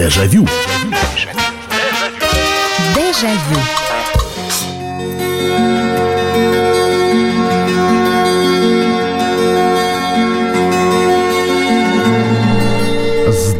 Дежавю. Дежавю.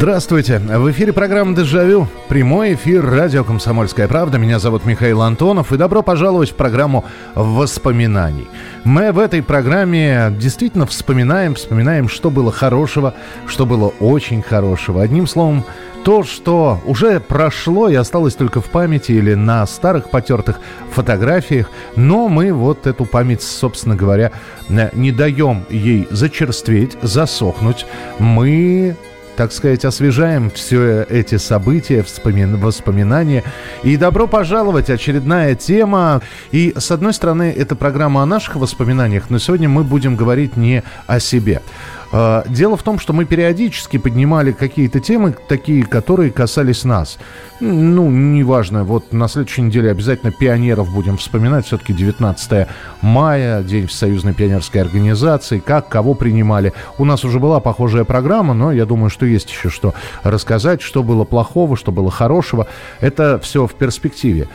Здравствуйте. В эфире программа «Дежавю». Прямой эфир радио «Комсомольская правда». Меня зовут Михаил Антонов. И добро пожаловать в программу воспоминаний. Мы в этой программе действительно вспоминаем, вспоминаем, что было хорошего, что было очень хорошего. Одним словом, то, что уже прошло и осталось только в памяти или на старых потертых фотографиях, но мы вот эту память, собственно говоря, не даем ей зачерстветь, засохнуть. Мы так сказать, освежаем все эти события, вспомин... воспоминания. И добро пожаловать, очередная тема. И, с одной стороны, это программа о наших воспоминаниях, но сегодня мы будем говорить не о себе. А, дело в том, что мы периодически поднимали какие-то темы, такие, которые касались нас. Ну, неважно, вот на следующей неделе обязательно пионеров будем вспоминать. Все-таки 19 мая, День Союзной пионерской организации, как, кого принимали. У нас уже была похожая программа, но я думаю, что есть еще что рассказать, что было плохого, что было хорошего. Это все в перспективе.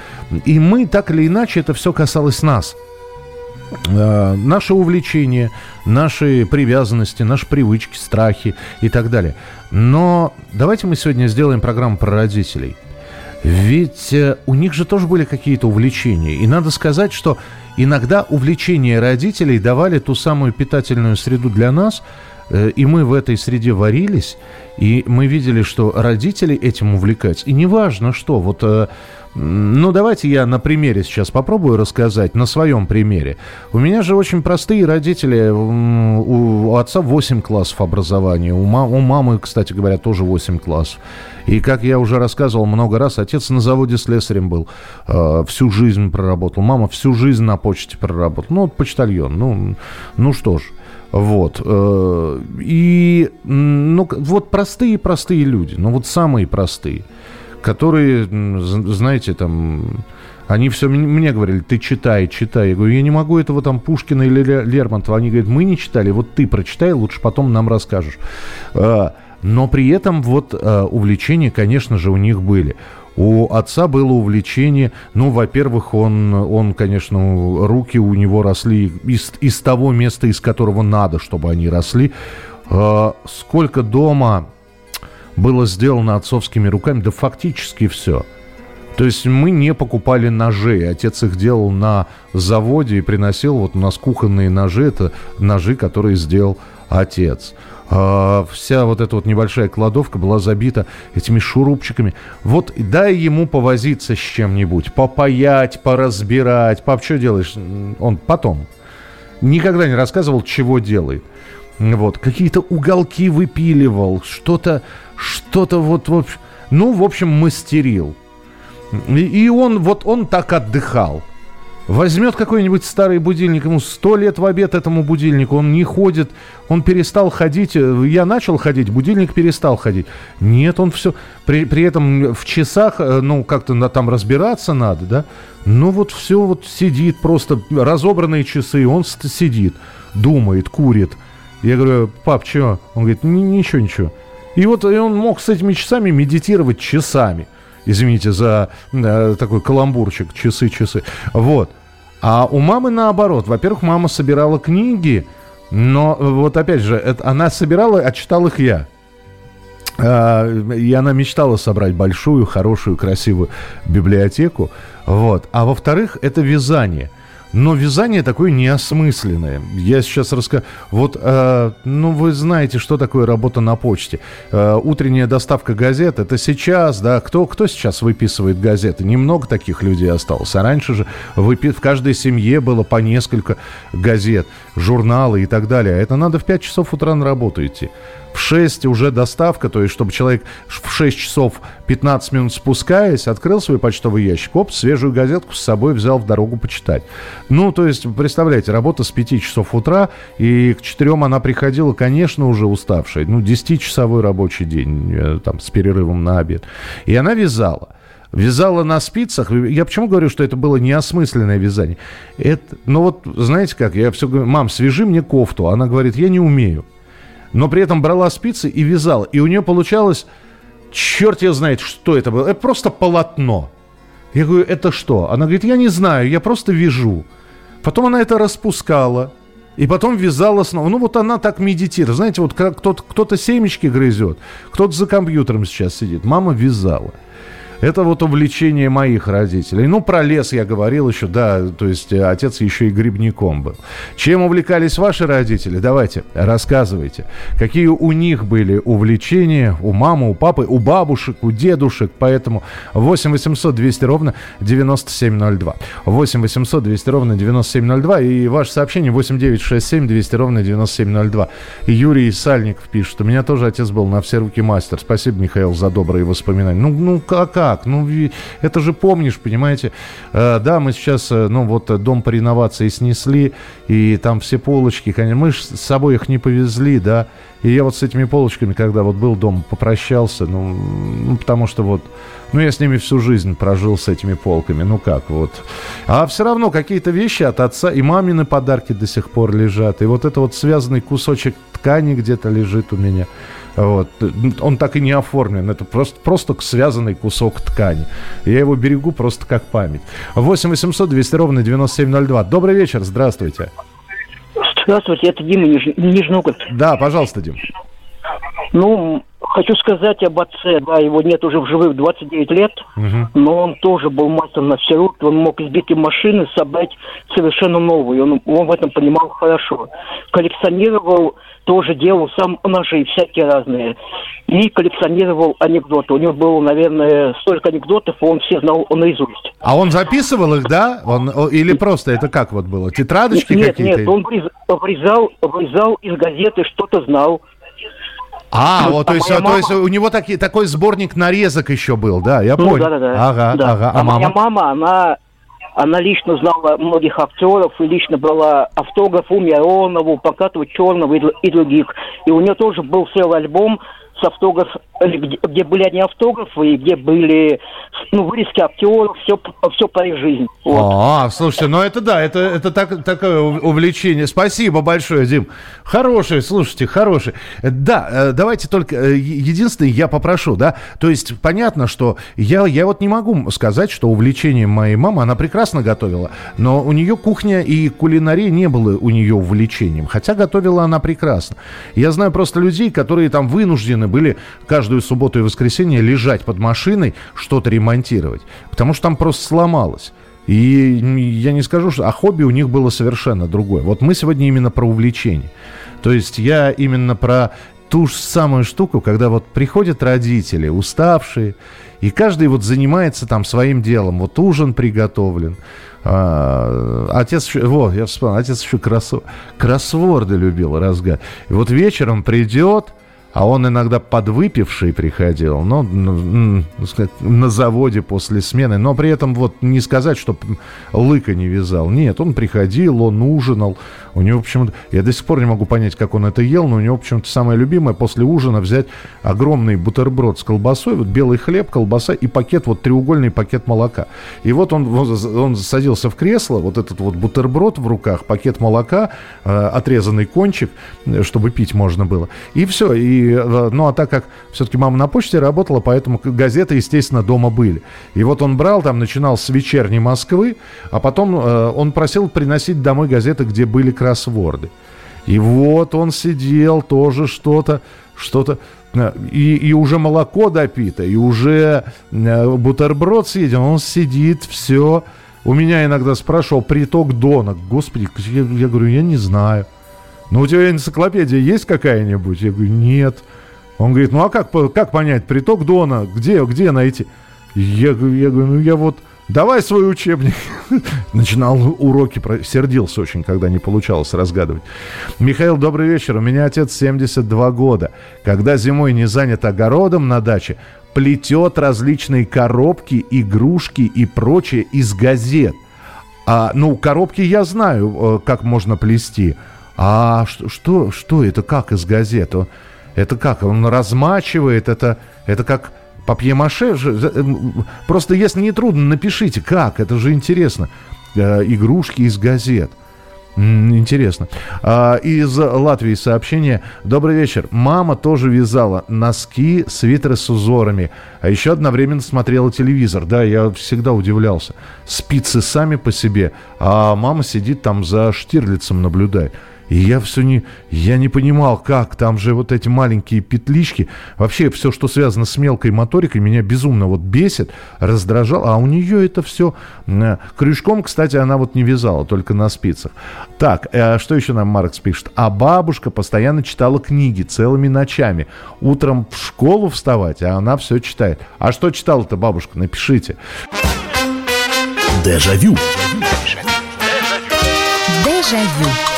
И мы, так или иначе, это все касалось нас. Э, наши увлечения, наши привязанности, наши привычки, страхи и так далее. Но давайте мы сегодня сделаем программу про родителей. Ведь э, у них же тоже были какие-то увлечения. И надо сказать, что иногда увлечения родителей давали ту самую питательную среду для нас, э, и мы в этой среде варились, и мы видели, что родители этим увлекаются. И неважно что, вот ну, давайте я на примере сейчас попробую рассказать, на своем примере. У меня же очень простые родители. У отца 8 классов образования, у, ма- у мамы, кстати говоря, тоже 8 классов. И, как я уже рассказывал много раз, отец на заводе слесарем был, э, всю жизнь проработал. Мама всю жизнь на почте проработала. Ну, вот почтальон. Ну, ну что ж. Вот. Э, и, ну, вот простые-простые люди. Ну, вот самые простые которые, знаете, там, они все мне говорили, ты читай, читай. Я говорю, я не могу этого там Пушкина или Лермонтова. Они говорят, мы не читали, вот ты прочитай, лучше потом нам расскажешь. А, но при этом вот а, увлечения, конечно же, у них были. У отца было увлечение, ну, во-первых, он, он, конечно, руки у него росли из, из того места, из которого надо, чтобы они росли. А, сколько дома было сделано отцовскими руками, да фактически все. То есть мы не покупали ножи. Отец их делал на заводе и приносил. Вот у нас кухонные ножи. Это ножи, которые сделал отец. А, вся вот эта вот небольшая кладовка была забита этими шурупчиками. Вот дай ему повозиться с чем-нибудь. Попаять, поразбирать. Пап, что делаешь? Он потом. Никогда не рассказывал, чего делает. Вот. Какие-то уголки выпиливал. Что-то что-то вот, вот, ну, в общем, мастерил. И, и он, вот он так отдыхал. Возьмет какой-нибудь старый будильник, ему сто лет в обед этому будильнику, он не ходит, он перестал ходить, я начал ходить, будильник перестал ходить. Нет, он все, при, при этом в часах, э, ну, как-то там разбираться надо, да, ну, вот все вот сидит, просто разобранные часы, он сидит, думает, курит. Я говорю, пап, что? Он говорит, ничего, ничего. И вот и он мог с этими часами медитировать часами. Извините за э, такой каламбурчик, часы-часы. Вот. А у мамы наоборот. Во-первых, мама собирала книги, но вот опять же, это, она собирала, а читал их я. А, и она мечтала собрать большую, хорошую, красивую библиотеку. Вот. А во-вторых, это вязание – но вязание такое неосмысленное. Я сейчас расскажу. Вот, э, ну, вы знаете, что такое работа на почте. Э, утренняя доставка газет, это сейчас, да, кто, кто сейчас выписывает газеты? Немного таких людей осталось. А раньше же выпи- в каждой семье было по несколько газет, журналы и так далее. А это надо в 5 часов утра на работу идти в 6 уже доставка, то есть чтобы человек в 6 часов 15 минут спускаясь, открыл свой почтовый ящик, оп, свежую газетку с собой взял в дорогу почитать. Ну, то есть, представляете, работа с 5 часов утра, и к 4 она приходила, конечно, уже уставшая. Ну, 10-часовой рабочий день, э, там, с перерывом на обед. И она вязала вязала на спицах. Я почему говорю, что это было неосмысленное вязание? Это, ну вот, знаете как, я все говорю, мам, свяжи мне кофту. Она говорит, я не умею но при этом брала спицы и вязала. И у нее получалось черт ее знает, что это было. Это просто полотно. Я говорю, это что? Она говорит, я не знаю, я просто вяжу. Потом она это распускала. И потом вязала снова. Ну, вот она так медитирует. Знаете, вот кто-то, кто-то семечки грызет, кто-то за компьютером сейчас сидит. Мама вязала. Это вот увлечение моих родителей. Ну, про лес я говорил еще, да, то есть э, отец еще и грибником был. Чем увлекались ваши родители? Давайте, рассказывайте. Какие у них были увлечения у мамы, у папы, у бабушек, у дедушек? Поэтому 8 800 200 ровно 9702. 8 800 200 ровно 9702. И ваше сообщение 8 9 6 7 200 ровно 9702. Юрий Сальников пишет. У меня тоже отец был на все руки мастер. Спасибо, Михаил, за добрые воспоминания. Ну, ну как? Как? Ну, это же помнишь, понимаете? Э, да, мы сейчас, э, ну, вот э, дом по реновации снесли, и там все полочки, конечно, мы с собой их не повезли, да, и я вот с этими полочками, когда вот был дом, попрощался, ну, ну потому что вот, ну, я с ними всю жизнь прожил с этими полками, ну как вот. А все равно какие-то вещи от отца и мамины подарки до сих пор лежат, и вот это вот связанный кусочек ткани где-то лежит у меня. Вот. Он так и не оформлен. Это просто, просто связанный кусок ткани. Я его берегу просто как память. 8 800 200 ровно 9702. Добрый вечер, здравствуйте. Здравствуйте, это Дима Ниж... Нижногород. Да, пожалуйста, Дим. Ну, хочу сказать об отце. Да, его нет уже в живых 29 лет, угу. но он тоже был мастером на все руки. Он мог избитые машины собрать совершенно новые. Он, он в этом понимал хорошо. Коллекционировал тоже делал сам ножи всякие разные. И коллекционировал анекдоты. У него было, наверное, столько анекдотов, он все знал наизусть. А он записывал их, да? Он, или просто это как вот было? Тетрадочки нет, какие-то? Нет, он врезал, врезал из газеты, что-то знал. А, вот, а то, есть, мама... то есть у него таки, такой сборник нарезок еще был, да, я ну, понял. Да, да, да. Ага, да. ага. А, а мама? моя мама, она она лично знала многих актеров и лично брала автограф у Миронова, Покатова Черного и других. И у нее тоже был целый альбом с автограф, где, были одни автографы, и где были ну, вырезки актеров, все, все по их жизни. Вот. А, слушайте, ну это да, это, это так, такое увлечение. Спасибо большое, Дим. Хороший, слушайте, хороший. Да, э, давайте только, э, единственное, я попрошу, да, то есть понятно, что я, я вот не могу сказать, что увлечение моей мамы, она прекрасно готовила, но у нее кухня и кулинария не было у нее увлечением, хотя готовила она прекрасно. Я знаю просто людей, которые там вынуждены вынуждены были каждую субботу и воскресенье лежать под машиной, что-то ремонтировать, потому что там просто сломалось. И я не скажу, что... А хобби у них было совершенно другое. Вот мы сегодня именно про увлечение. То есть я именно про ту же самую штуку, когда вот приходят родители, уставшие, и каждый вот занимается там своим делом. Вот ужин приготовлен. А, отец вот, я вспомнил, отец еще кроссворды, любил разгад. И вот вечером придет, а он иногда подвыпивший приходил, ну, на заводе после смены, но при этом вот не сказать, что лыка не вязал. Нет, он приходил, он ужинал. У него, в общем я до сих пор не могу понять, как он это ел, но у него, в общем-то, самое любимое после ужина взять огромный бутерброд с колбасой, вот белый хлеб, колбаса и пакет, вот треугольный пакет молока. И вот он, он садился в кресло, вот этот вот бутерброд в руках, пакет молока, э, отрезанный кончик, э, чтобы пить можно было. И все, и Э, ну, а так как все-таки мама на почте работала, поэтому газеты, естественно, дома были. И вот он брал, там, начинал с вечерней Москвы, а потом э, он просил приносить домой газеты, где были кроссворды. И вот он сидел, тоже что-то, что-то, э, и, и уже молоко допито, и уже э, бутерброд съеден, он сидит, все. У меня иногда спрашивал приток Дона. Господи, я, я говорю, я не знаю. Ну, у тебя энциклопедия есть какая-нибудь? Я говорю, нет. Он говорит, ну а как, как понять, приток Дона, где, где найти? Я, я говорю, ну я вот, давай свой учебник. Начинал уроки, сердился очень, когда не получалось разгадывать. Михаил, добрый вечер. У меня отец 72 года. Когда зимой не занят огородом на даче, плетет различные коробки, игрушки и прочее из газет. А, ну, коробки я знаю, э, как можно плести. А что, что, что это как из газеты? Это как? Он размачивает, это, это как папье-маше? Просто если не трудно, напишите, как, это же интересно. Э, игрушки из газет. Интересно. А, из Латвии сообщение. Добрый вечер. Мама тоже вязала носки, свитеры с узорами. А еще одновременно смотрела телевизор. Да, я всегда удивлялся. Спицы сами по себе, а мама сидит там за Штирлицем наблюдает. И я все не, я не понимал, как там же вот эти маленькие петлички. Вообще все, что связано с мелкой моторикой, меня безумно вот бесит, раздражал. А у нее это все э, крючком, кстати, она вот не вязала, только на спицах. Так, э, что еще нам Маркс пишет? А бабушка постоянно читала книги целыми ночами. Утром в школу вставать, а она все читает. А что читала-то бабушка? Напишите. Дежавю. Дежавю.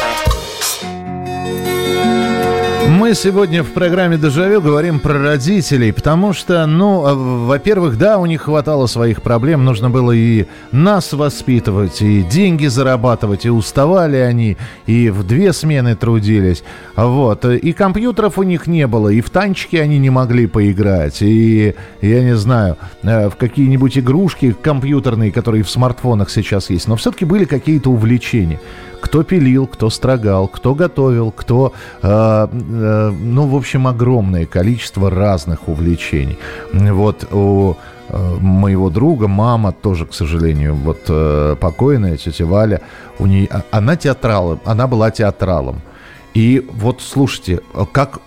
Мы сегодня в программе «Дежавю» говорим про родителей, потому что, ну, а, во-первых, да, у них хватало своих проблем, нужно было и нас воспитывать, и деньги зарабатывать, и уставали они, и в две смены трудились, вот, и компьютеров у них не было, и в танчики они не могли поиграть, и, я не знаю, э, в какие-нибудь игрушки компьютерные, которые в смартфонах сейчас есть, но все-таки были какие-то увлечения. Кто пилил, кто строгал, кто готовил, кто... Э, э, ну, в общем, огромное количество разных увлечений. Вот у э, моего друга, мама тоже, к сожалению, вот э, покойная тетя Валя, у нее, а, она театрал, она была театралом. И вот слушайте, как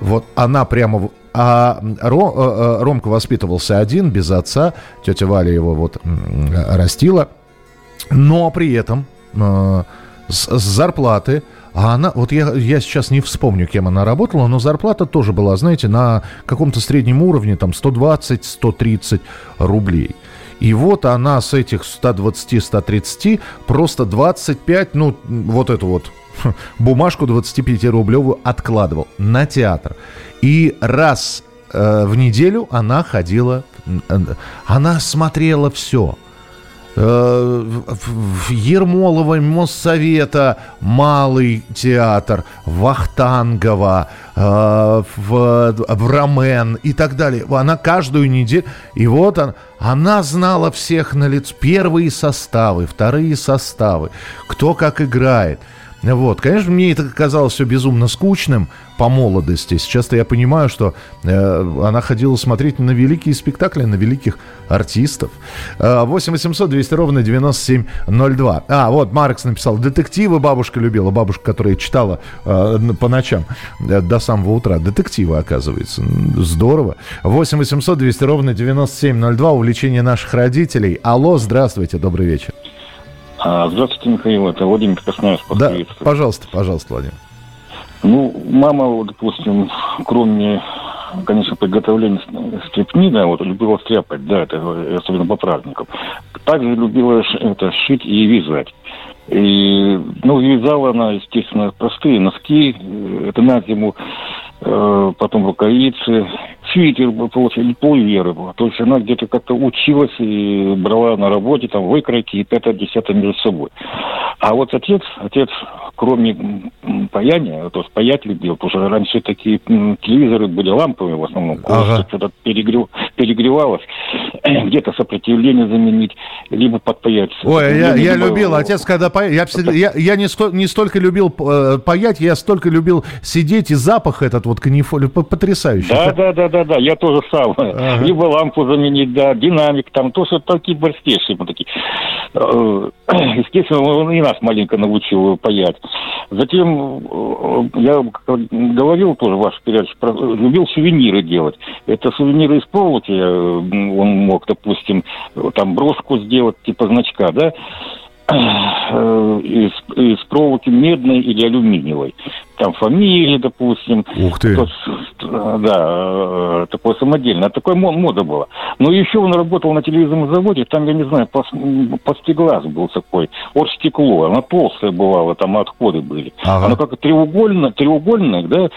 вот она прямо а Ром, э, Ромка воспитывался один, без отца. Тетя Валя его вот растила. Но при этом с, с зарплаты, а она, вот я, я сейчас не вспомню, кем она работала, но зарплата тоже была, знаете, на каком-то среднем уровне, там 120-130 рублей. И вот она с этих 120-130 просто 25, ну, вот эту вот бумажку 25-рублевую откладывал на театр. И раз э, в неделю она ходила, э, она смотрела все – Э, в Ермолово, Моссовета, Малый театр, Вахтангова, э, в, в и так далее. Она каждую неделю... И вот она, она знала всех на лицо. Первые составы, вторые составы, кто как играет – вот, конечно, мне это казалось все безумно скучным по молодости. Сейчас-то я понимаю, что э, она ходила смотреть на великие спектакли, на великих артистов. 8 800 200 ровно 9702. А, вот Маркс написал, детективы бабушка любила. Бабушка, которая читала э, по ночам э, до самого утра. Детективы, оказывается. Здорово. 8 800 200 ровно 9702. Увлечение наших родителей. Алло, здравствуйте, добрый вечер. А, здравствуйте, Михаил, это Владимир Красноярск. Да, пожалуйста, пожалуйста, Владимир. Ну, мама, допустим, кроме, конечно, приготовления стрепни, да, вот любила стряпать, да, это особенно по праздникам. Также любила это шить и вязать. И, ну, вязала она, естественно, простые носки, это на зиму, э, потом рукавицы, свитер получили, полверы было. То есть она где-то как-то училась и брала на работе там выкройки и пятое-десятое между собой. А вот отец, отец, кроме паяния, то есть паять любил, потому что раньше такие телевизоры были ламповые в основном, ага. что-то перегрев, перегревалось, где-то сопротивление заменить, либо подпаять. Ой, я, я любил, отец, когда паял, я, я, я не, сто, не столько любил э, паять, я столько любил сидеть, и запах этот вот канифоли потрясающий. Да, да, да, да, да, я тоже сам. Ага. Либо лампу заменить, да, динамик, там, то, что такие простейшие мы такие. Э, естественно, он и нас маленько научил паять. Затем, э, я говорил тоже в вашей передаче, любил сувениры делать. Это сувениры из проволоки, э, он мог, допустим, там брошку сделать, типа значка, да, из, из проволоки медной или алюминиевой там фамилии, допустим. Ух ты. Тот, да, э, такое самодельное. Такой мода была. Но еще он работал на телевизорном заводе, там, я не знаю, пластиглаз был такой, оргстекло. Она толстая бывала, там отходы были. Ага. Она как треугольная, треугольная, да,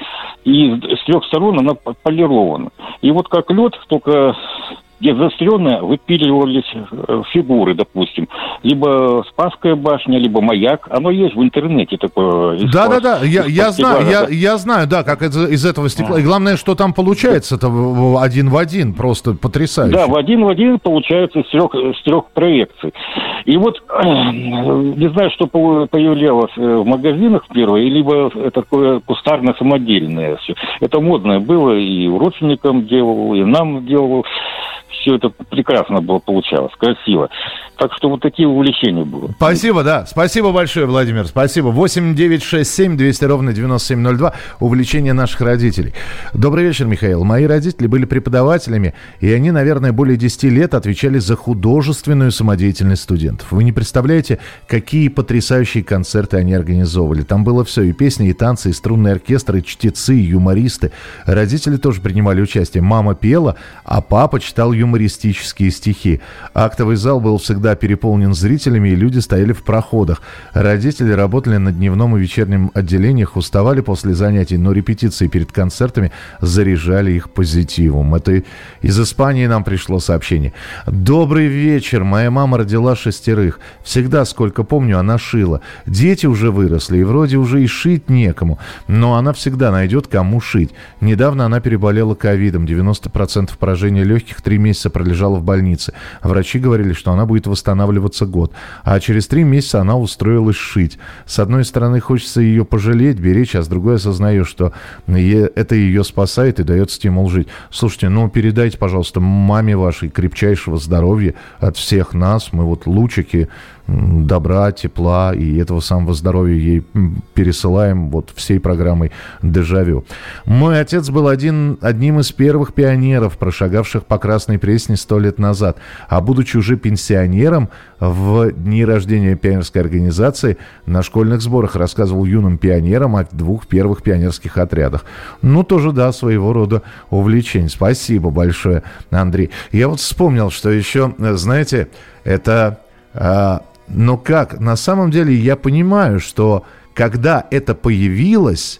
и с трех сторон она полирована. И вот как лед, только где заостренно выпиливались э, фигуры, допустим. Либо Спасская башня, либо Маяк. Оно есть в интернете такое. Да-да-да, я, я знаю, я, я знаю, да, как это, из этого стекла. И главное, что там получается, это один в один, просто потрясающе. Да, в один в один получается из трех, из трех проекций. И вот, не знаю, что появлялось э, в магазинах первое, либо такое кустарно-самодельное все. Это модное было, и родственникам делал, и нам делал все это прекрасно было получалось, красиво. Так что вот такие увлечения было. Спасибо, да. Спасибо большое, Владимир. Спасибо. 8 9 6 7 200 ровно 9702. Увлечение наших родителей. Добрый вечер, Михаил. Мои родители были преподавателями, и они, наверное, более 10 лет отвечали за художественную самодеятельность студентов. Вы не представляете, какие потрясающие концерты они организовывали. Там было все. И песни, и танцы, и струнный оркестр, и чтецы, и юмористы. Родители тоже принимали участие. Мама пела, а папа читал юмористические стихи. Актовый зал был всегда переполнен зрителями, и люди стояли в проходах. Родители работали на дневном и вечернем отделениях, уставали после занятий, но репетиции перед концертами заряжали их позитивом. Это из Испании нам пришло сообщение. «Добрый вечер. Моя мама родила шестерых. Всегда, сколько помню, она шила. Дети уже выросли, и вроде уже и шить некому. Но она всегда найдет, кому шить. Недавно она переболела ковидом. 90% поражения легких, три месяца пролежала в больнице. Врачи говорили, что она будет восстанавливаться год. А через три месяца она устроилась шить. С одной стороны, хочется ее пожалеть, беречь, а с другой осознаю, что это ее спасает и дает стимул жить. Слушайте, ну передайте, пожалуйста, маме вашей крепчайшего здоровья от всех нас. Мы вот лучики добра, тепла и этого самого здоровья ей пересылаем вот всей программой «Дежавю». Мой отец был один, одним из первых пионеров, прошагавших по Красной Пресне сто лет назад. А будучи уже пенсионером, в дни рождения пионерской организации на школьных сборах рассказывал юным пионерам о двух первых пионерских отрядах. Ну, тоже, да, своего рода увлечение. Спасибо большое, Андрей. Я вот вспомнил, что еще, знаете, это а, но как? На самом деле я понимаю, что когда это появилось,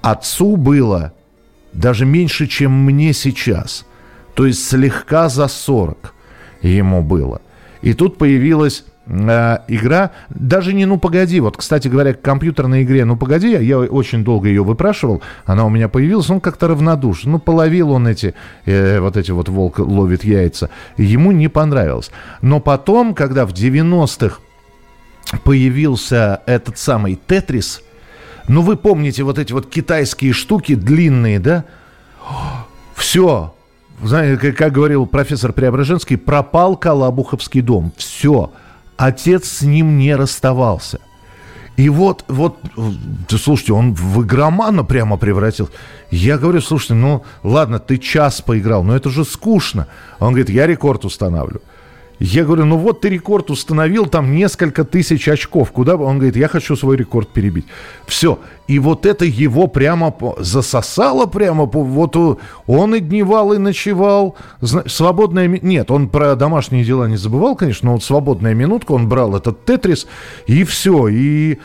отцу было даже меньше, чем мне сейчас. То есть слегка за 40 ему было. И тут появилась игра, даже не «Ну, погоди», вот, кстати говоря, к компьютерной игре «Ну, погоди», я очень долго ее выпрашивал, она у меня появилась, он как-то равнодушен, ну, половил он эти, э, вот эти вот «Волк ловит яйца», ему не понравилось. Но потом, когда в 90-х появился этот самый «Тетрис», ну, вы помните вот эти вот китайские штуки длинные, да? Все, знаете, как говорил профессор Преображенский, пропал Калабуховский дом. Все отец с ним не расставался. И вот, вот, слушайте, он в игромана прямо превратился. Я говорю, слушайте, ну ладно, ты час поиграл, но это же скучно. Он говорит, я рекорд устанавливаю. Я говорю, ну вот ты рекорд установил, там несколько тысяч очков. Куда? Он говорит, я хочу свой рекорд перебить. Все. И вот это его прямо засосало прямо. Вот он и дневал, и ночевал. Свободная... Нет, он про домашние дела не забывал, конечно, но вот свободная минутка, он брал этот тетрис, и все. И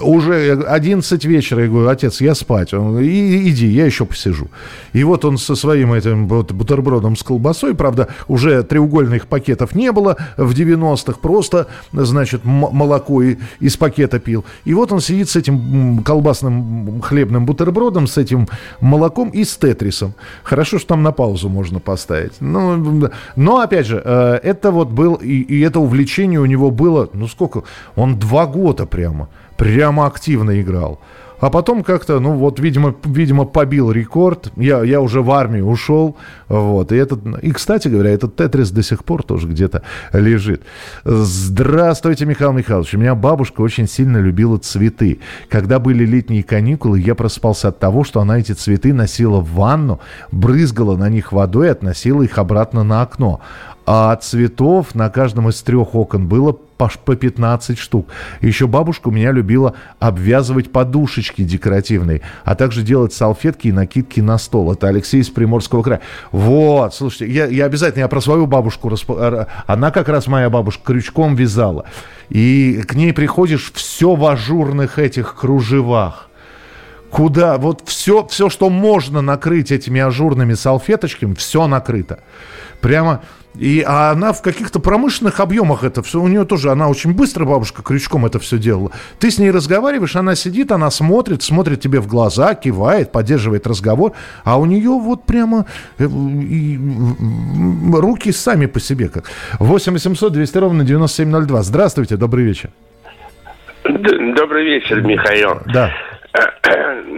уже 11 вечера, я говорю, отец, я спать. Он, и, иди, я еще посижу. И вот он со своим этим бутербродом с колбасой, правда, уже треугольных пакетов не было в 90-х, просто, значит, молоко из пакета пил. И вот он сидит с этим колбасным хлебным бутербродом, с этим молоком и с тетрисом. Хорошо, что там на паузу можно поставить. Ну, но, опять же, э, это вот был, и, и это увлечение у него было, ну сколько, он два года прямо прямо активно играл. А потом как-то, ну вот, видимо, видимо, побил рекорд. Я, я уже в армию ушел. Вот, и, этот, и, кстати говоря, этот Тетрис до сих пор тоже где-то лежит. Здравствуйте, Михаил Михайлович. У меня бабушка очень сильно любила цветы. Когда были летние каникулы, я проспался от того, что она эти цветы носила в ванну, брызгала на них водой и относила их обратно на окно а цветов на каждом из трех окон было по, по 15 штук. Еще бабушка у меня любила обвязывать подушечки декоративные, а также делать салфетки и накидки на стол. Это Алексей из Приморского края. Вот, слушайте, я, я обязательно, я про свою бабушку, расп... она как раз моя бабушка крючком вязала. И к ней приходишь все в ажурных этих кружевах куда вот все, все, что можно накрыть этими ажурными салфеточками, все накрыто. Прямо и а она в каких-то промышленных объемах это все, у нее тоже, она очень быстро, бабушка, крючком это все делала. Ты с ней разговариваешь, она сидит, она смотрит, смотрит тебе в глаза, кивает, поддерживает разговор, а у нее вот прямо э, и, руки сами по себе как. 8 800 200 ровно 9702. Здравствуйте, добрый вечер. Добрый вечер, Михаил. Да.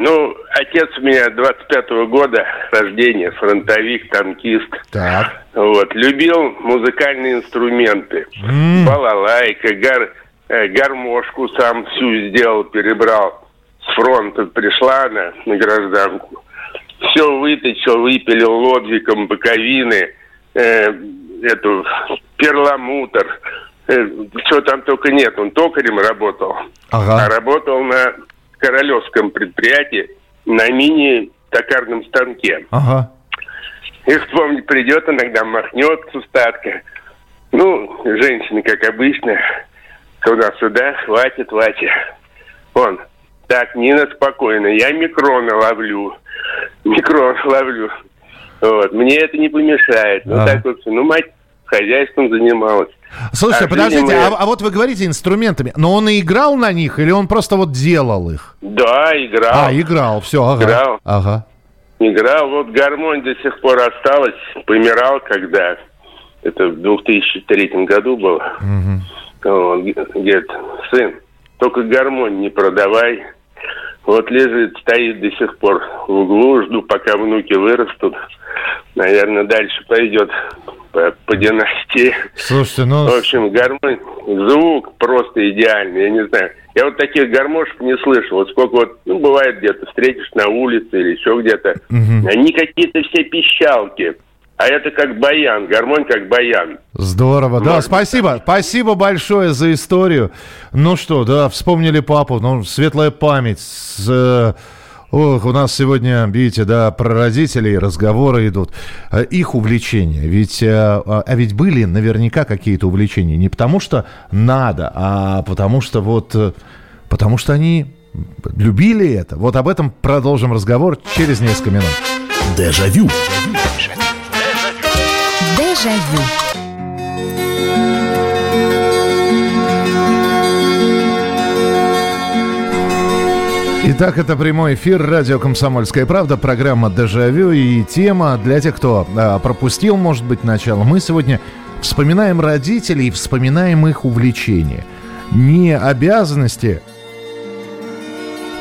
Ну, отец у меня 25-го года рождения, фронтовик, танкист. Так. Вот, любил музыкальные инструменты. Mm. Балалайка, гар, э, гармошку сам всю сделал, перебрал. С фронта пришла она на гражданку. Все выточил, выпилил лодвиком боковины, э, эту перламутр. Э, что там только нет, он токарем работал. Ага. А работал на королевском предприятии на мини-токарном станке. Ага. И вспомнить придет, иногда махнет с устатка. Ну, женщины, как обычно, туда-сюда, хватит, хватит. Он, так, Нина, спокойно, я микроны ловлю. Микрон ловлю. Вот, мне это не помешает. Ну, так вот, ну, мать хозяйством занималась. Слушайте, а подождите, а, а вот вы говорите инструментами, но он и играл на них или он просто вот делал их? Да, играл. А, играл, все, ага. Играл. Ага. Играл, вот гармонь до сих пор осталась, помирал когда, это в 2003 году было. Угу. Он говорит, сын, только гармонь не продавай. Вот лежит, стоит до сих пор в углу, жду, пока внуки вырастут. Наверное, дальше пойдет по, по династии. Слушайте, ну... В общем, гармонь, звук просто идеальный, я не знаю. Я вот таких гармошек не слышал. Вот сколько вот, ну, бывает где-то, встретишь на улице или еще где-то. Угу. Они какие-то все пищалки. А это как баян, гармонь как баян. Здорово, Можно. да, спасибо, спасибо большое за историю. Ну что, да, вспомнили папу, ну, светлая память с э, Ох, у нас сегодня, видите, да, про родителей разговоры идут. Э, их увлечения. Ведь, э, а, а ведь были наверняка какие-то увлечения. Не потому что надо, а потому что вот... Э, потому что они любили это. Вот об этом продолжим разговор через несколько минут. Дежавю. Дежавю. Итак, это прямой эфир радио «Комсомольская правда», программа «Дежавю» и тема для тех, кто а, пропустил, может быть, начало. Мы сегодня вспоминаем родителей, вспоминаем их увлечения. Не обязанности,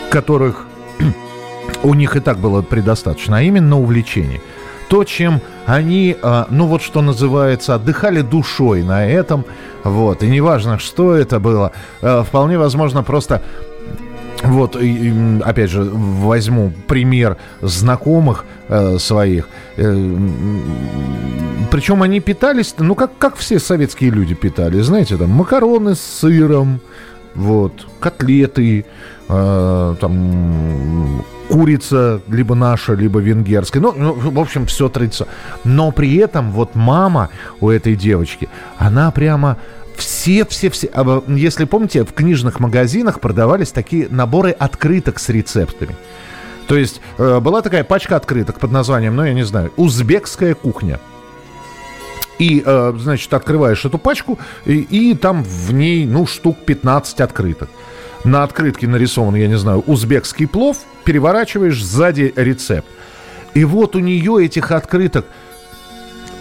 которых у них и так было предостаточно, а именно увлечение. То, чем они, а, ну вот что называется, отдыхали душой на этом, вот, и неважно, что это было, а, вполне возможно просто вот, опять же, возьму пример знакомых э, своих. Э, причем они питались, ну, как, как все советские люди питались, знаете, там, макароны с сыром, вот, котлеты, э, там, курица, либо наша, либо венгерская. Ну, ну, в общем, все традиционно. Но при этом вот мама у этой девочки, она прямо все, все, все. Если помните, в книжных магазинах продавались такие наборы открыток с рецептами. То есть э, была такая пачка открыток под названием, ну я не знаю, узбекская кухня. И, э, значит, открываешь эту пачку, и, и там в ней, ну, штук 15 открыток. На открытке нарисован, я не знаю, узбекский плов, переворачиваешь сзади рецепт. И вот у нее этих открыток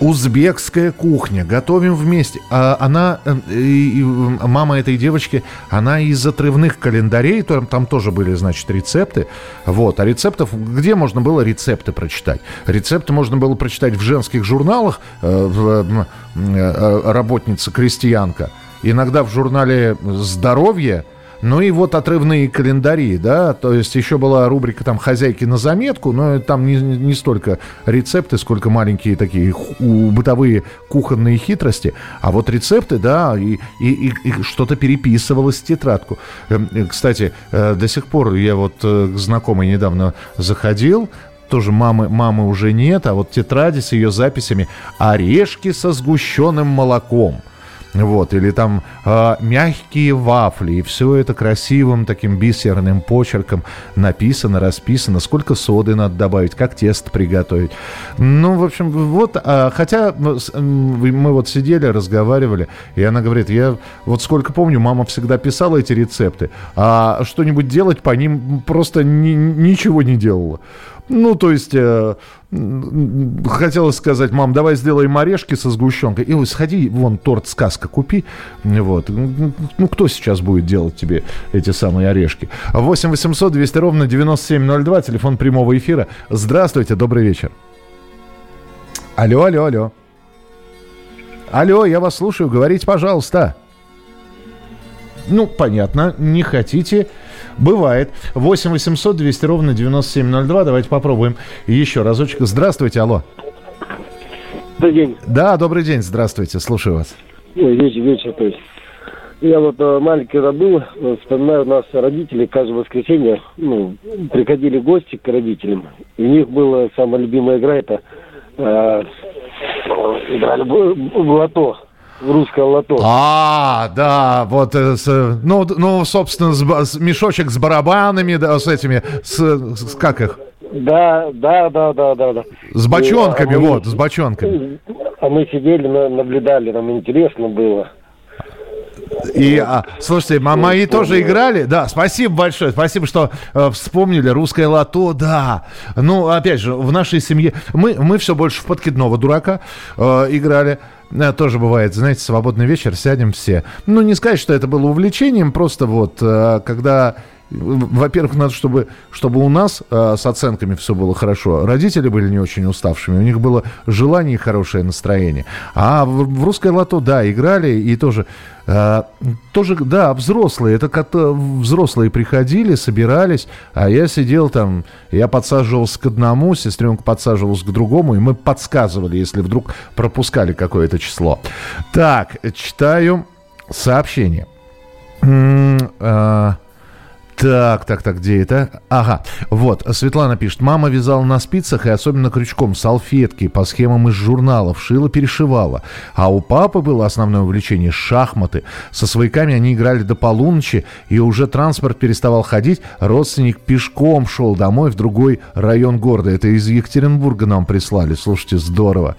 Узбекская кухня, готовим вместе. А она, э, и, и, мама этой девочки, она из отрывных календарей, там, там тоже были, значит, рецепты. Вот, а рецептов, где можно было рецепты прочитать? Рецепты можно было прочитать в женских журналах, э, в, э, работница-крестьянка. Иногда в журнале «Здоровье», ну и вот отрывные календари, да, то есть еще была рубрика там «Хозяйки на заметку», но там не, не столько рецепты, сколько маленькие такие бытовые кухонные хитрости, а вот рецепты, да, и, и, и, и что-то переписывалось в тетрадку. Эм, э, кстати, э, до сих пор я вот э, к знакомой недавно заходил, тоже мамы, мамы уже нет, а вот тетради с ее записями «Орешки со сгущенным молоком». Вот, или там э, мягкие вафли, и все это красивым таким бисерным почерком написано, расписано, сколько соды надо добавить, как тесто приготовить. Ну, в общем, вот, э, хотя мы вот сидели, разговаривали, и она говорит, я вот сколько помню, мама всегда писала эти рецепты, а что-нибудь делать по ним просто ни, ничего не делала. Ну, то есть, э, хотелось сказать, мам, давай сделаем орешки со сгущенкой. И сходи, вон, торт «Сказка» купи. Вот. Ну, кто сейчас будет делать тебе эти самые орешки? 8 800 200 ровно 9702, телефон прямого эфира. Здравствуйте, добрый вечер. Алло, алло, алло. Алло, я вас слушаю, говорите, пожалуйста. Ну, понятно, не хотите. Бывает. 8 800 200 ровно 9702. Давайте попробуем еще разочек. Здравствуйте, алло. Добрый день. Да, добрый день, здравствуйте, слушаю вас. Ой, вечер, вечер, то есть. Я вот э, маленький когда был, э, вспоминаю, у нас родители каждое воскресенье ну, приходили гости к родителям. И у них была самая любимая игра, это э, играли в, лото русское лото. А, да, вот, э, с, ну, ну, собственно, с, с, мешочек с барабанами, да, с этими, с, с как их? Да, да, да, да, да, да. С бочонками, а мы, вот, с бочонками. А мы сидели, наблюдали, нам интересно было. И, а, слушайте, мои тоже играли. Да, спасибо большое. Спасибо, что э, вспомнили. Русское лото, да. Ну, опять же, в нашей семье... Мы, мы все больше в подкидного дурака э, играли. Э, тоже бывает, знаете, свободный вечер, сядем все. Ну, не сказать, что это было увлечением, просто вот, э, когда во-первых, надо, чтобы, чтобы у нас э, с оценками все было хорошо. Родители были не очень уставшими, у них было желание и хорошее настроение. А в, в русское лото, да, играли и тоже, э, тоже, да, взрослые. Это как взрослые приходили, собирались, а я сидел там, я подсаживался к одному, сестренка подсаживалась к другому, и мы подсказывали, если вдруг пропускали какое-то число. Так, читаю сообщение. М-м, так, так, так, где это? Ага, вот, Светлана пишет. Мама вязала на спицах и особенно крючком салфетки по схемам из журналов, шила, перешивала. А у папы было основное увлечение – шахматы. Со свояками они играли до полуночи, и уже транспорт переставал ходить. Родственник пешком шел домой в другой район города. Это из Екатеринбурга нам прислали. Слушайте, здорово.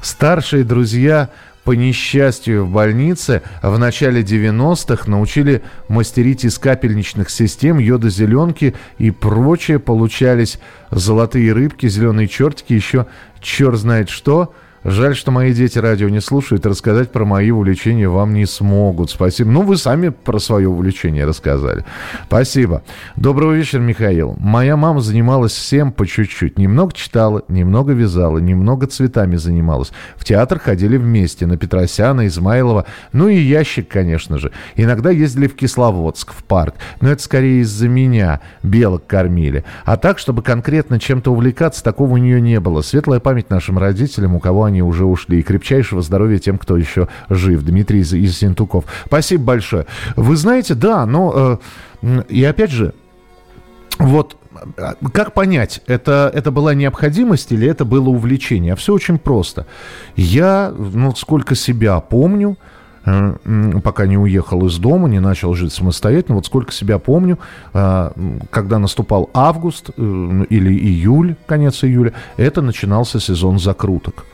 Старшие друзья по несчастью в больнице в начале 90-х научили мастерить из капельничных систем йодозеленки и прочее. Получались золотые рыбки, зеленые чертики, еще черт знает что – Жаль, что мои дети радио не слушают, рассказать про мои увлечения вам не смогут. Спасибо. Ну, вы сами про свое увлечение рассказали. Спасибо. Доброго вечера, Михаил. Моя мама занималась всем по чуть-чуть. Немного читала, немного вязала, немного цветами занималась. В театр ходили вместе, на Петросяна, Измайлова. Ну и ящик, конечно же. Иногда ездили в Кисловодск, в парк. Но это скорее из-за меня. Белок кормили. А так, чтобы конкретно чем-то увлекаться, такого у нее не было. Светлая память нашим родителям, у кого они уже ушли. И крепчайшего здоровья тем, кто еще жив. Дмитрий из, из Синтуков. Спасибо большое. Вы знаете, да, но... Э, и опять же, вот э, как понять, это, это была необходимость или это было увлечение? А все очень просто. Я, ну, сколько себя помню, Э, пока не уехал из дома, не начал жить самостоятельно. Вот сколько себя помню, э, когда наступал август э, или июль, конец июля, это начинался сезон закруток.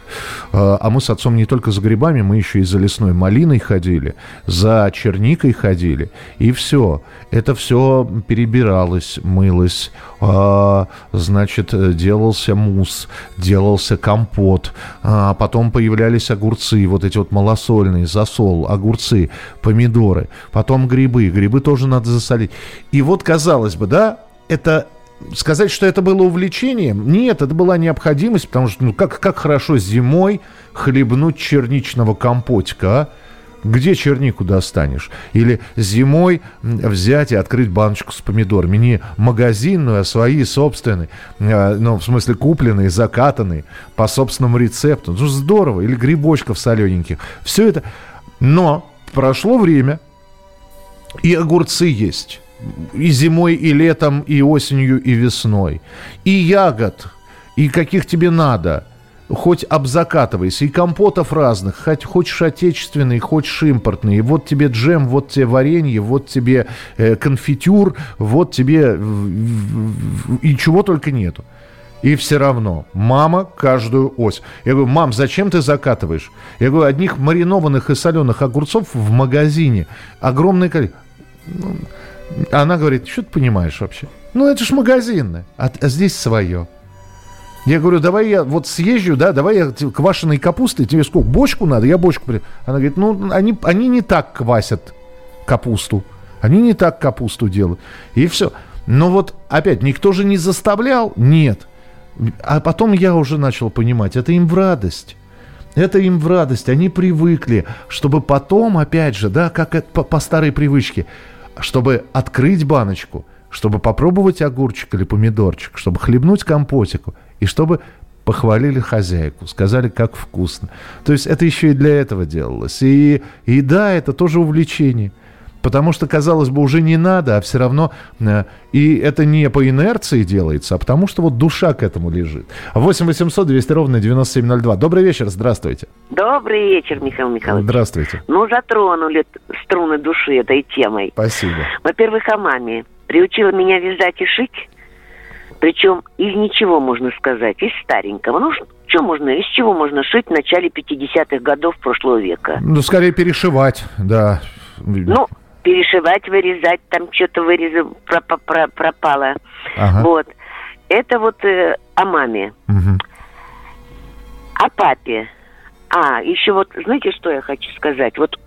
А мы с отцом не только за грибами, мы еще и за лесной малиной ходили, за черникой ходили. И все. Это все перебиралось, мылось. А, значит, делался мусс, делался компот. А потом появлялись огурцы, вот эти вот малосольные, засол, огурцы, помидоры. Потом грибы. Грибы тоже надо засолить. И вот, казалось бы, да, это сказать, что это было увлечением, нет, это была необходимость, потому что ну, как, как хорошо зимой хлебнуть черничного компотика, а? Где чернику достанешь? Или зимой взять и открыть баночку с помидорами. Не магазинную, а свои собственные. А, ну, в смысле, купленные, закатанные по собственному рецепту. Ну, здорово. Или грибочков солененьких. Все это. Но прошло время, и огурцы есть и зимой, и летом, и осенью, и весной. И ягод, и каких тебе надо. хоть обзакатывайся. И компотов разных, хоть хочешь отечественный, хочешь импортный. Вот тебе джем, вот тебе варенье, вот тебе э, конфитюр, вот тебе и чего только нету. И все равно мама каждую ось. Я говорю, мам, зачем ты закатываешь? Я говорю, одних маринованных и соленых огурцов в магазине огромное количество. Ну, она говорит, что ты понимаешь вообще? Ну, это ж магазинное, а, а здесь свое. Я говорю, давай я вот съезжу, да, давай я квашеной капусты, тебе сколько, бочку надо? Я бочку... Она говорит, ну, они, они не так квасят капусту. Они не так капусту делают. И все. Но вот опять, никто же не заставлял? Нет. А потом я уже начал понимать, это им в радость. Это им в радость. Они привыкли, чтобы потом, опять же, да, как по, по старой привычке, чтобы открыть баночку, чтобы попробовать огурчик или помидорчик, чтобы хлебнуть компотику, и чтобы похвалили хозяйку, сказали, как вкусно. То есть это еще и для этого делалось. И, и да, это тоже увлечение – Потому что, казалось бы, уже не надо, а все равно... Э, и это не по инерции делается, а потому что вот душа к этому лежит. 8 800 200 ровно 9702. Добрый вечер, здравствуйте. Добрый вечер, Михаил Михайлович. Здравствуйте. Ну, затронули струны души этой темой. Спасибо. Во-первых, о маме. Приучила меня вязать и шить. Причем из ничего, можно сказать, из старенького. Ну, что можно, из чего можно шить в начале 50-х годов прошлого века? Ну, скорее перешивать, да. Ну, перешивать, вырезать, там что-то вырезал, пропало. Ага. Вот. Это вот э, о маме. Угу. О папе. А, еще вот, знаете, что я хочу сказать? Вот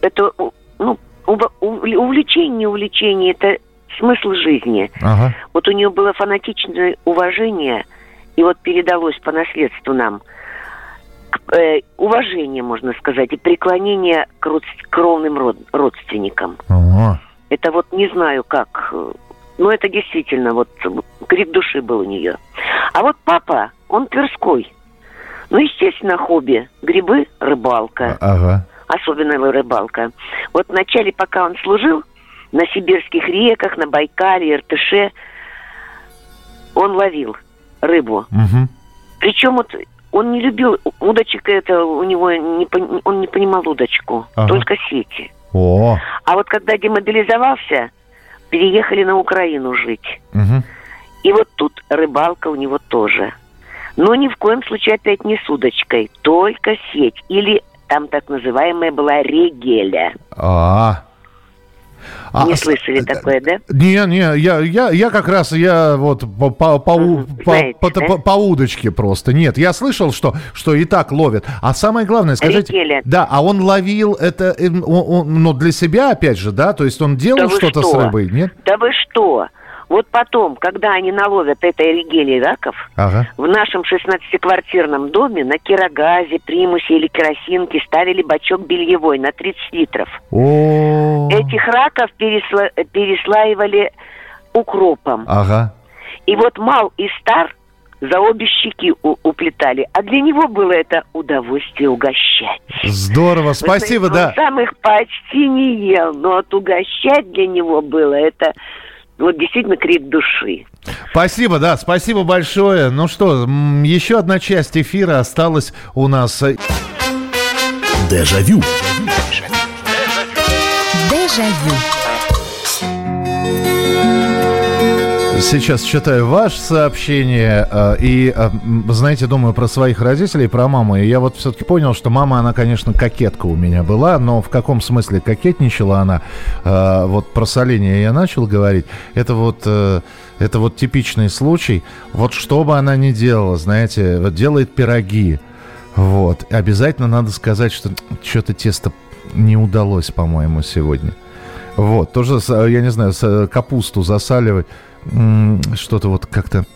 это, ну, увлечение, увлечение, это смысл жизни. Ага. Вот у нее было фанатичное уважение, и вот передалось по наследству нам – э, уважение, можно сказать, и преклонение к род, кровным род, родственникам. Ага. Это вот не знаю как, э, но это действительно вот крик души был у нее. А вот папа, он Тверской. Ну, естественно, хобби. Грибы, рыбалка. А, ага. Особенно рыбалка. Вот вначале, пока он служил, на сибирских реках, на Байкале, Иртыше, он ловил рыбу. Угу. Причем вот он не любил удочек, это у него не, он не понимал удочку, ага. только сети. О. А вот когда демобилизовался, переехали на Украину жить. Угу. И вот тут рыбалка у него тоже. Но ни в коем случае опять не с удочкой, только сеть. Или там так называемая была регеля. А, а, не слышали такое, да? Не, не, я, я, я как раз, я вот по, по, по, Знаете, по, да? по, по удочке просто. Нет, я слышал, что, что и так ловят. А самое главное, скажите... Рекеля. Да, а он ловил это, он, он, ну, для себя, опять же, да? То есть он делал да что-то что? с рыбой, нет? Да вы что? Вот потом, когда они наловят этой регели раков, ага. в нашем 16-квартирном доме на кирогазе, примусе или керосинке ставили бачок бельевой на 30 литров. О Этих раков пересла... переслаивали укропом. Ага. И вот мал и стар за обе щеки уплетали. А для него было это удовольствие угощать. Здорово, спасибо, знаете, да. Он сам их почти не ел, но от угощать для него было это вот действительно крик души. Спасибо, да, спасибо большое. Ну что, еще одна часть эфира осталась у нас. Дежавю. Дежавю. Сейчас читаю ваше сообщение э, и, э, знаете, думаю про своих родителей, про маму. И я вот все-таки понял, что мама, она, конечно, кокетка у меня была, но в каком смысле кокетничала она? Э, вот про соление я начал говорить. Это вот, это вот типичный случай. Вот что бы она ни делала, знаете, вот делает пироги. Вот. Обязательно надо сказать, что что-то тесто не удалось, по-моему, сегодня. Вот. Тоже, я не знаю, капусту засаливать что-то вот как-то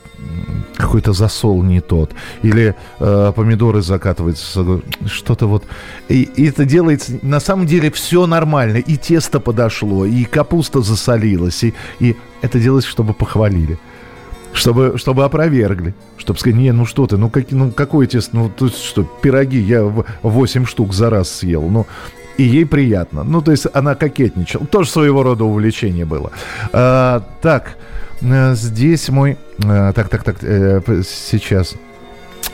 какой-то засол не тот, или э, помидоры закатываются, что-то вот. И, и это делается, на самом деле все нормально, и тесто подошло, и капуста засолилась, и, и это делается, чтобы похвалили. Чтобы, чтобы опровергли. Чтобы сказать, не, ну что ты, ну, как, ну какое тесто, ну тут что, пироги я 8 штук за раз съел. Ну, и ей приятно. Ну, то есть она кокетничала. Тоже своего рода увлечение было. А, так, здесь мой... Э, так, так, так, э, сейчас.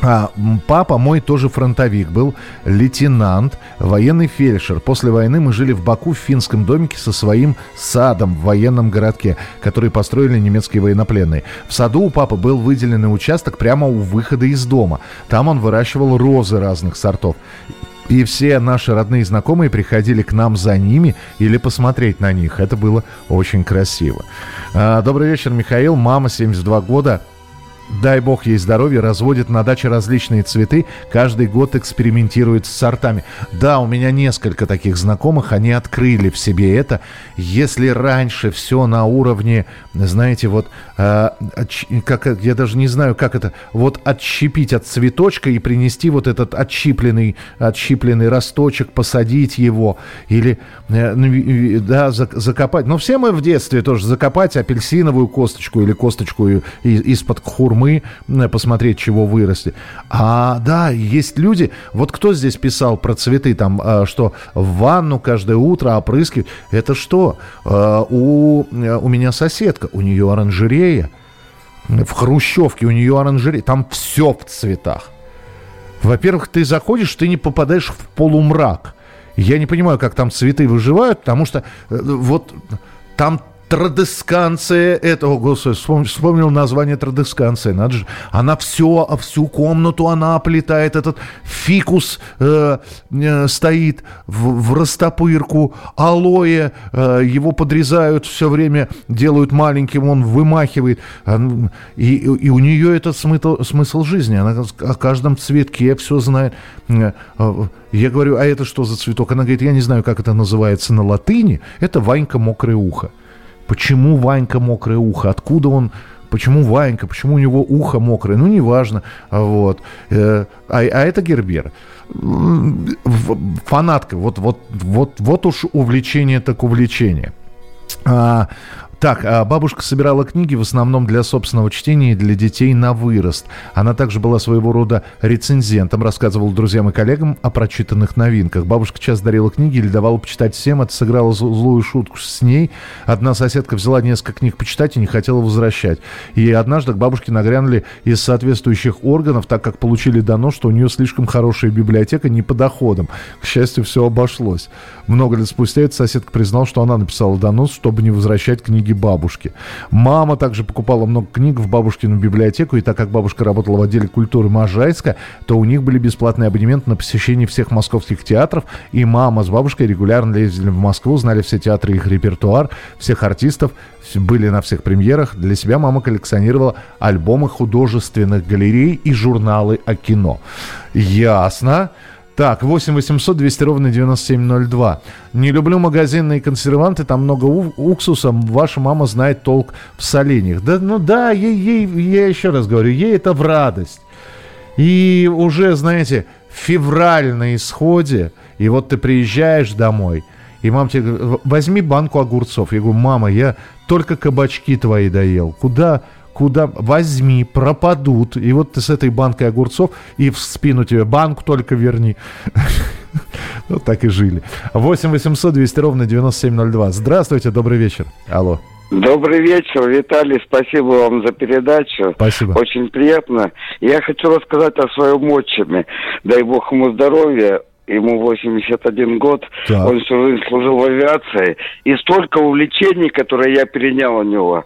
А, папа мой тоже фронтовик был, лейтенант, военный фельдшер. После войны мы жили в Баку в финском домике со своим садом в военном городке, который построили немецкие военнопленные. В саду у папы был выделенный участок прямо у выхода из дома. Там он выращивал розы разных сортов. И все наши родные и знакомые приходили к нам за ними или посмотреть на них. Это было очень красиво. А, добрый вечер, Михаил. Мама, 72 года дай бог ей здоровья, разводит на даче различные цветы, каждый год экспериментирует с сортами. Да, у меня несколько таких знакомых, они открыли в себе это. Если раньше все на уровне, знаете, вот, э, как, я даже не знаю, как это, вот отщепить от цветочка и принести вот этот отщипленный, отщипленный росточек, посадить его, или, э, да, закопать. Но все мы в детстве тоже закопать апельсиновую косточку или косточку из-под хурмы мы посмотреть, чего выросли. А, да, есть люди, вот кто здесь писал про цветы, там, а, что в ванну каждое утро опрыскивать, это что? А, у, у меня соседка, у нее оранжерея, в Хрущевке у нее оранжерея, там все в цветах. Во-первых, ты заходишь, ты не попадаешь в полумрак. Я не понимаю, как там цветы выживают, потому что э, вот там традесканция этого, господи, вспомнил, вспомнил название традесканция, надо же, она все, всю комнату она оплетает, этот фикус э, э, стоит в, в растопырку, алоэ, э, его подрезают все время, делают маленьким, он вымахивает, и, и у нее это смысл, смысл жизни, она о каждом цветке все знает. Э, я говорю, а это что за цветок? Она говорит, я не знаю, как это называется на латыни, это Ванька мокрое ухо. Почему Ванька мокрое ухо? Откуда он Почему Ванька? Почему у него ухо мокрое? Ну, неважно. Вот. Э, а, а это Гербер. Фанатка. Вот, вот, вот, вот уж увлечение так увлечение. А, так, а бабушка собирала книги в основном для собственного чтения и для детей на вырост. Она также была своего рода рецензентом, рассказывала друзьям и коллегам о прочитанных новинках. Бабушка часто дарила книги или давала почитать всем. Это сыграло злую шутку с ней. Одна соседка взяла несколько книг почитать и не хотела возвращать. И однажды к бабушке нагрянули из соответствующих органов, так как получили донос, что у нее слишком хорошая библиотека не по доходам. К счастью, все обошлось. Много лет спустя эта соседка признала, что она написала донос, чтобы не возвращать книги книги бабушки. Мама также покупала много книг в бабушкину библиотеку, и так как бабушка работала в отделе культуры Можайска, то у них были бесплатные абонементы на посещение всех московских театров, и мама с бабушкой регулярно ездили в Москву, знали все театры, их репертуар, всех артистов, были на всех премьерах. Для себя мама коллекционировала альбомы художественных галерей и журналы о кино. Ясно. Так, 8 800 200 ровно 9702. Не люблю магазинные консерванты, там много уксуса. Ваша мама знает толк в соленьях. Да, ну да, ей, ей, я еще раз говорю, ей это в радость. И уже, знаете, февраль на исходе, и вот ты приезжаешь домой, и мама тебе говорит, возьми банку огурцов. Я говорю, мама, я только кабачки твои доел. Куда куда возьми, пропадут. И вот ты с этой банкой огурцов, и в спину тебе банку только верни. Вот так и жили. 8 800 200 ровно 9702. Здравствуйте, добрый вечер. Алло. Добрый вечер, Виталий, спасибо вам за передачу. Спасибо. Очень приятно. Я хочу рассказать о своем отчиме. Дай бог ему здоровья. Ему 81 год, так. он всю жизнь служил в авиации. И столько увлечений, которые я перенял у него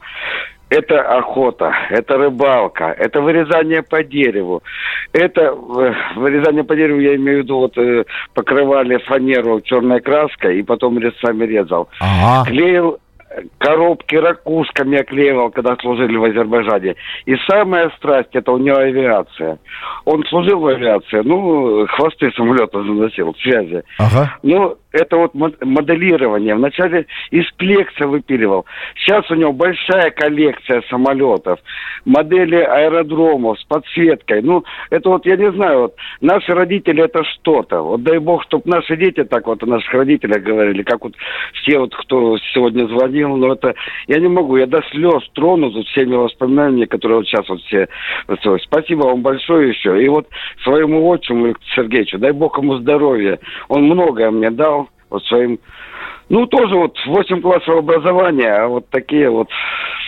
это охота, это рыбалка, это вырезание по дереву. Это э, вырезание по дереву, я имею в виду, вот э, покрывали фанеру черной краской и потом резцами резал. Ага. Клеил коробки ракушками оклеивал, когда служили в Азербайджане. И самая страсть, это у него авиация. Он служил в авиации, ну, хвосты самолета заносил, связи. Ага. Ну, это вот моделирование. Вначале из плекса выпиливал. Сейчас у него большая коллекция самолетов, модели аэродромов с подсветкой. Ну, это вот, я не знаю, вот наши родители это что-то. Вот дай бог, чтобы наши дети так вот о наших родителях говорили, как вот все вот, кто сегодня звонил, но это я не могу, я до слез тронут всеми воспоминаниями, которые вот сейчас вот все. Спасибо вам большое еще. И вот своему отчиму Сергеевичу, дай бог ему здоровья. Он многое мне дал вот своим... Ну, тоже вот 8 классов образования, а вот такие вот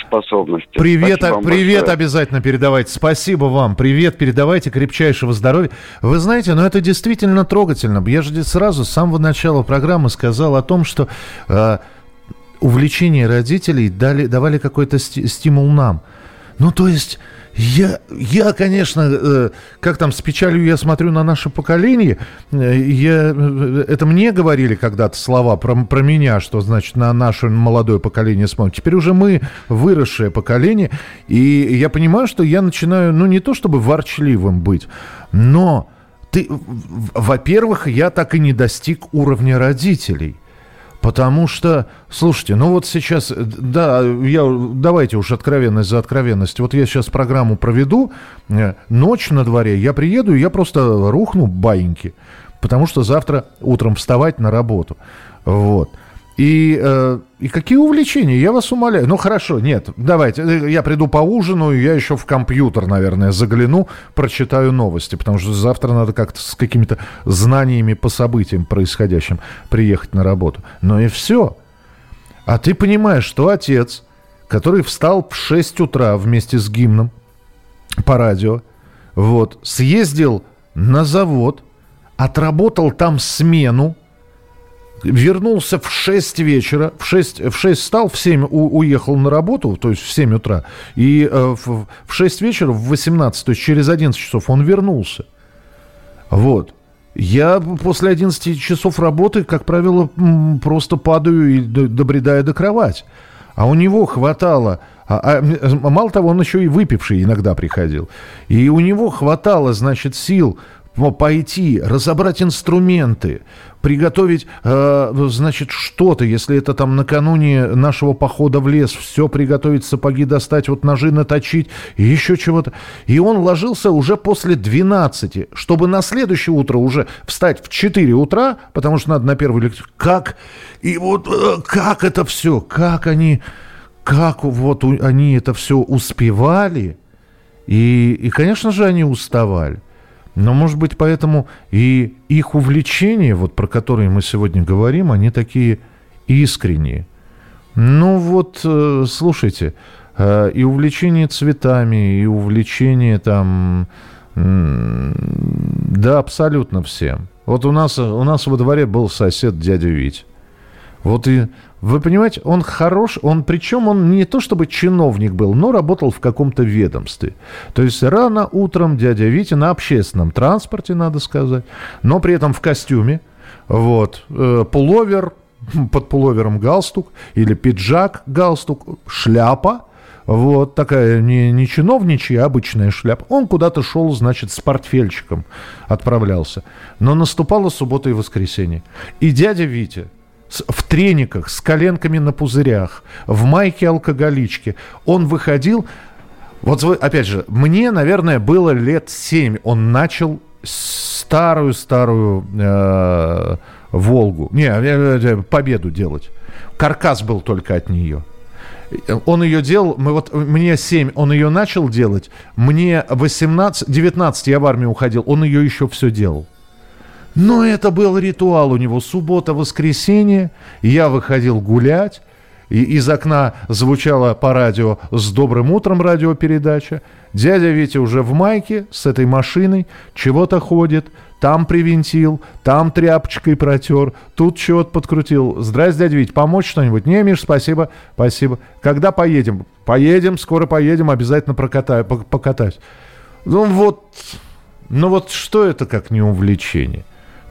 способности. Привет, а, привет большое. обязательно передавайте. Спасибо вам. Привет передавайте, крепчайшего здоровья. Вы знаете, ну это действительно трогательно. Я же сразу с самого начала программы сказал о том, что э, увлечение родителей дали, давали какой-то стимул нам. Ну, то есть я, я, конечно, э, как там с печалью я смотрю на наше поколение. Э, я, э, это мне говорили когда-то слова про, про меня, что значит на наше молодое поколение смотрит. Теперь уже мы выросшее поколение, и я понимаю, что я начинаю, ну не то чтобы ворчливым быть, но ты, во-первых, я так и не достиг уровня родителей. Потому что, слушайте, ну вот сейчас, да, я, давайте уж откровенность за откровенность. Вот я сейчас программу проведу, э, ночь на дворе, я приеду, и я просто рухну баиньки, потому что завтра утром вставать на работу. Вот. И, э, и какие увлечения? Я вас умоляю. Ну хорошо, нет, давайте. Э, я приду поужинаю, я еще в компьютер, наверное, загляну, прочитаю новости, потому что завтра надо как-то с какими-то знаниями по событиям происходящим приехать на работу. Но и все. А ты понимаешь, что отец, который встал в 6 утра вместе с гимном по радио, вот, съездил на завод, отработал там смену, вернулся в 6 вечера, в 6, в 6 встал, в 7 у, уехал на работу, то есть в 7 утра, и э, в, в 6 вечера, в 18, то есть через 11 часов он вернулся. Вот. Я после 11 часов работы, как правило, просто падаю и добредаю до кровати. А у него хватало... А, а, мало того, он еще и выпивший иногда приходил. И у него хватало, значит, сил пойти, разобрать инструменты, приготовить, э, значит, что-то, если это там накануне нашего похода в лес, все приготовить, сапоги достать, вот ножи наточить, и еще чего-то. И он ложился уже после 12, чтобы на следующее утро уже встать в 4 утра, потому что надо на первую лекцию. Как? И вот э, как это все, как они, как вот они это все успевали, и, и, конечно же, они уставали. Но, может быть, поэтому и их увлечения, вот про которые мы сегодня говорим, они такие искренние. Ну вот, э, слушайте, э, и увлечение цветами, и увлечение там, да, абсолютно всем. Вот у нас, у нас во дворе был сосед дядя Вить. Вот и вы понимаете, он хорош, он причем он не то чтобы чиновник был, но работал в каком-то ведомстве. То есть рано утром дядя Витя на общественном транспорте, надо сказать, но при этом в костюме, вот, э, пуловер, под пуловером галстук или пиджак, галстук, шляпа, вот такая не, не чиновничья, а обычная шляпа. Он куда-то шел, значит, с портфельчиком отправлялся. Но наступала суббота и воскресенье. И дядя Витя в трениках, с коленками на пузырях, в майке алкоголички. Он выходил, вот опять же, мне, наверное, было лет семь. Он начал старую-старую э, Волгу, не, э, э, Победу делать. Каркас был только от нее. Он ее делал, мы вот, мне 7, он ее начал делать, мне 18, 19 я в армию уходил, он ее еще все делал. Но это был ритуал у него. Суббота, воскресенье. Я выходил гулять. И из окна звучала по радио «С добрым утром» радиопередача. Дядя Витя уже в майке с этой машиной, чего-то ходит, там привинтил, там тряпочкой протер, тут чего-то подкрутил. Здрасте, дядя Витя, помочь что-нибудь? Не, Миш, спасибо, спасибо. Когда поедем? Поедем, скоро поедем, обязательно прокатаю, покатаюсь. Ну вот, ну вот что это как не увлечение?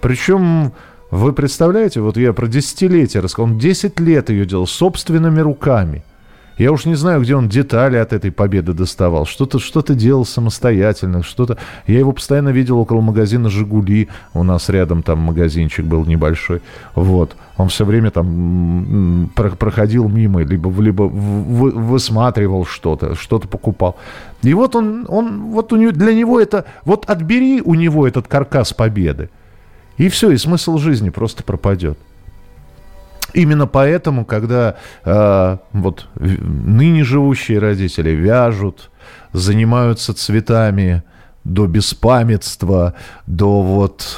Причем, вы представляете, вот я про десятилетие рассказал, он 10 лет ее делал собственными руками. Я уж не знаю, где он детали от этой победы доставал. Что-то что делал самостоятельно, что-то... Я его постоянно видел около магазина «Жигули». У нас рядом там магазинчик был небольшой. Вот. Он все время там проходил мимо, либо, либо высматривал что-то, что-то покупал. И вот он, он вот у него, для него это... Вот отбери у него этот каркас победы. И все, и смысл жизни просто пропадет. Именно поэтому, когда э, вот ныне живущие родители вяжут, занимаются цветами до беспамятства, до вот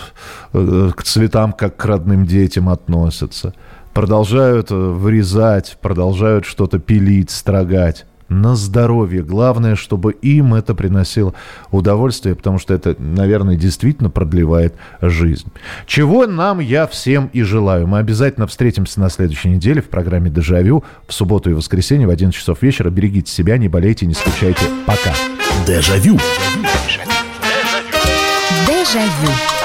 э, к цветам как к родным детям относятся, продолжают э, вырезать, продолжают что-то пилить, строгать, на здоровье. Главное, чтобы им это приносило удовольствие, потому что это, наверное, действительно продлевает жизнь. Чего нам я всем и желаю. Мы обязательно встретимся на следующей неделе в программе «Дежавю» в субботу и воскресенье в 11 часов вечера. Берегите себя, не болейте, не скучайте. Пока. Дежавю. Дежавю. Дежавю.